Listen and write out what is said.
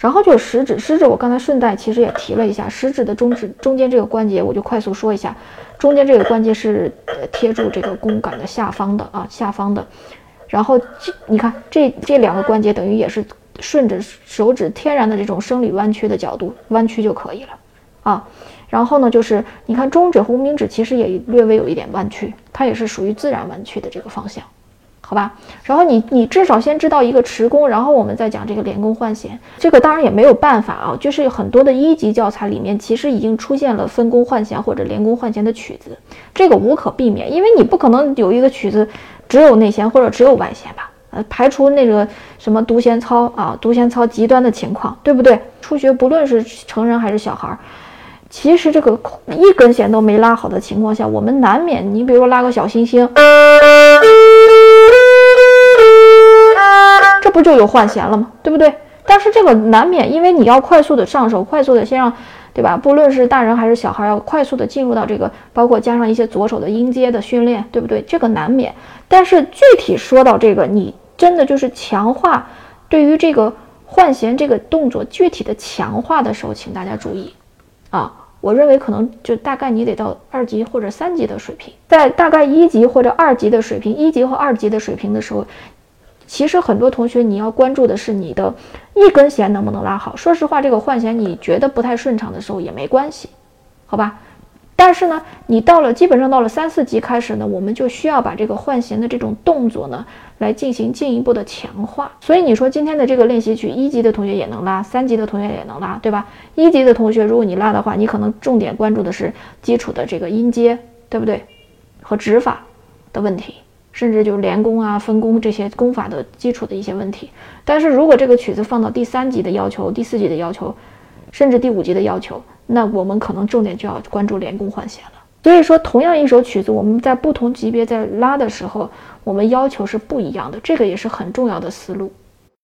然后就是食指，食指我刚才顺带其实也提了一下，食指的中指中间这个关节，我就快速说一下，中间这个关节是贴住这个弓杆的下方的啊，下方的。然后这你看这这两个关节等于也是顺着手指天然的这种生理弯曲的角度弯曲就可以了啊。然后呢，就是你看中指和无名指其实也略微有一点弯曲，它也是属于自然弯曲的这个方向。好吧，然后你你至少先知道一个持弓，然后我们再讲这个连弓换弦。这个当然也没有办法啊，就是很多的一级教材里面其实已经出现了分弓换弦或者连弓换弦的曲子，这个无可避免，因为你不可能有一个曲子只有内弦或者只有外弦吧？呃，排除那个什么独弦操啊，独弦操极端的情况，对不对？初学不论是成人还是小孩，其实这个一根弦都没拉好的情况下，我们难免，你比如说拉个小星星。就有换弦了嘛？对不对？但是这个难免，因为你要快速的上手，快速的先让，对吧？不论是大人还是小孩，要快速的进入到这个，包括加上一些左手的音阶的训练，对不对？这个难免。但是具体说到这个，你真的就是强化对于这个换弦这个动作具体的强化的时候，请大家注意啊！我认为可能就大概你得到二级或者三级的水平，在大概一级或者二级的水平，一级和二级的水平的时候。其实很多同学，你要关注的是你的一根弦能不能拉好。说实话，这个换弦你觉得不太顺畅的时候也没关系，好吧？但是呢，你到了基本上到了三四级开始呢，我们就需要把这个换弦的这种动作呢来进行进一步的强化。所以你说今天的这个练习曲，一级的同学也能拉，三级的同学也能拉，对吧？一级的同学，如果你拉的话，你可能重点关注的是基础的这个音阶，对不对？和指法的问题。甚至就是连弓啊、分弓这些弓法的基础的一些问题。但是如果这个曲子放到第三级的要求、第四级的要求，甚至第五级的要求，那我们可能重点就要关注连弓换弦了。所以说，同样一首曲子，我们在不同级别在拉的时候，我们要求是不一样的，这个也是很重要的思路。